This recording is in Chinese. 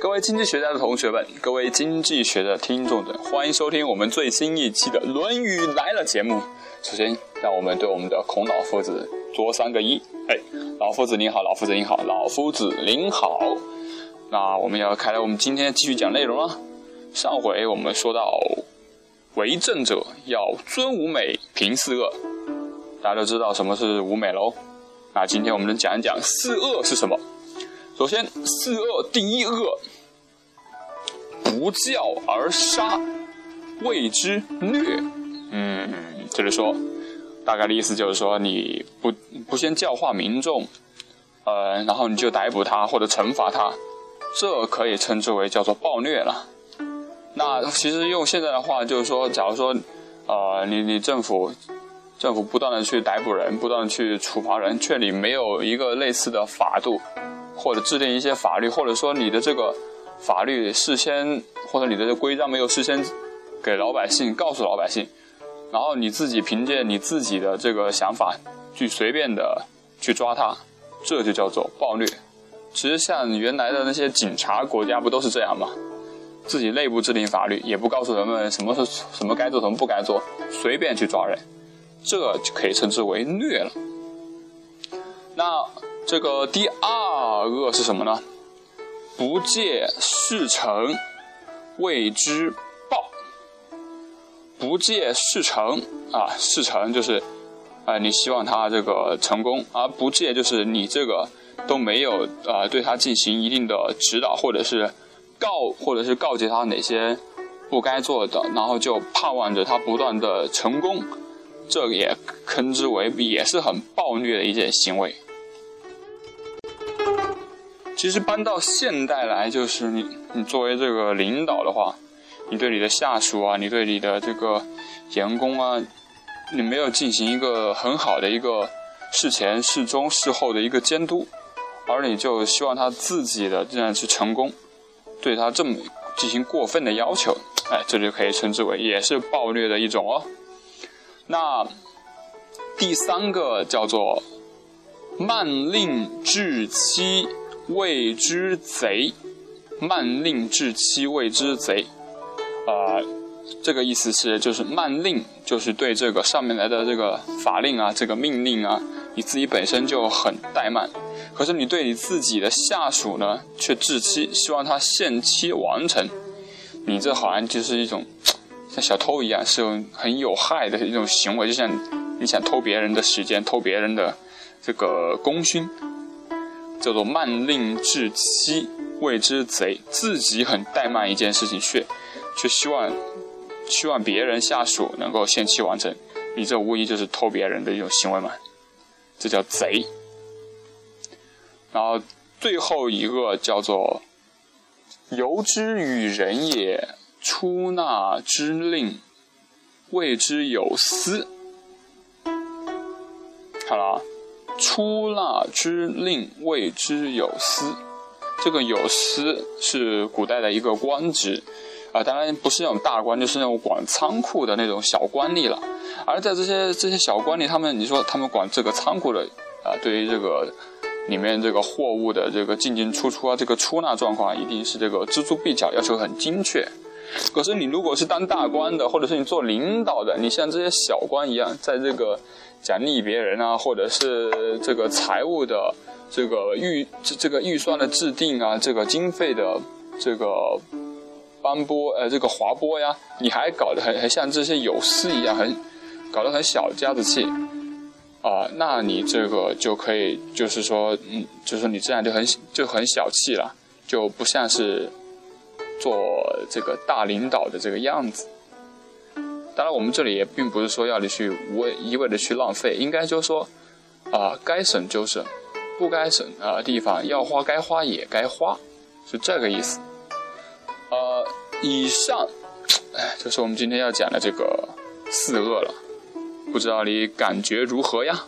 各位经济学家的同学们，各位经济学的听众们，欢迎收听我们最新一期的《论语来了》节目。首先，让我们对我们的孔老夫子作三个揖。哎，老夫子您好，老夫子您好，老夫子您好。那我们要开来，我们今天继续讲内容了。上回我们说到，为政者要尊五美，平四恶。大家都知道什么是五美喽？那今天我们能讲一讲四恶是什么？首先，四恶第一恶，不教而杀，谓之虐。嗯，就是说，大概的意思就是说，你不不先教化民众，呃，然后你就逮捕他或者惩罚他，这可以称之为叫做暴虐了。那其实用现在的话就是说，假如说，呃，你你政府政府不断的去逮捕人，不断的去处罚人，却你没有一个类似的法度。或者制定一些法律，或者说你的这个法律事先，或者你的这规章没有事先给老百姓告诉老百姓，然后你自己凭借你自己的这个想法去随便的去抓他，这就叫做暴虐。其实像原来的那些警察国家不都是这样吗？自己内部制定法律，也不告诉人们什么是什么该做，什么不该做，随便去抓人，这就可以称之为虐了。那。这个第二个是什么呢？不借事成，谓之暴。不借事成啊，事成就是，啊，你希望他这个成功，而不借就是你这个都没有啊，对他进行一定的指导，或者是告，或者是告诫他哪些不该做的，然后就盼望着他不断的成功，这也称之为也是很暴虐的一件行为。其实搬到现代来，就是你你作为这个领导的话，你对你的下属啊，你对你的这个员工啊，你没有进行一个很好的一个事前、事中、事后的一个监督，而你就希望他自己的这样去成功，对他这么进行过分的要求，哎，这就可以称之为也是暴虐的一种哦。那第三个叫做慢令至期。谓之贼，慢令至期谓之贼。啊，这个意思是就是慢令，就是对这个上面来的这个法令啊，这个命令啊，你自己本身就很怠慢，可是你对你自己的下属呢，却至期，希望他限期完成。你这好像就是一种像小偷一样，是很有害的一种行为，就像你想偷别人的时间，偷别人的这个功勋。叫做慢令至期，谓之贼。自己很怠慢一件事情，却却希望希望别人下属能够限期完成，你这无疑就是偷别人的一种行为嘛？这叫贼。然后最后一个叫做由之与人也，出纳之令，谓之有司。好了。出纳之令谓之有司，这个有司是古代的一个官职，啊，当然不是那种大官，就是那种管仓库的那种小官吏了。而在这些这些小官吏，他们你说他们管这个仓库的，啊，对于这个里面这个货物的这个进进出出啊，这个出纳状况一定是这个锱铢必较，要求很精确。可是你如果是当大官的，或者是你做领导的，你像这些小官一样，在这个奖励别人啊，或者是这个财务的这个预这这个预算的制定啊，这个经费的这个颁拨呃这个划拨呀，你还搞得很很像这些有司一样，很搞得很小家子气啊，那你这个就可以就是说嗯，就是说你这样就很就很小气了，就不像是。做这个大领导的这个样子，当然我们这里也并不是说要你去无谓一味的去浪费，应该就是说，啊，该省就省，不该省啊地方要花该花也该花，是这个意思。呃，以上，哎，就是我们今天要讲的这个四恶了，不知道你感觉如何呀？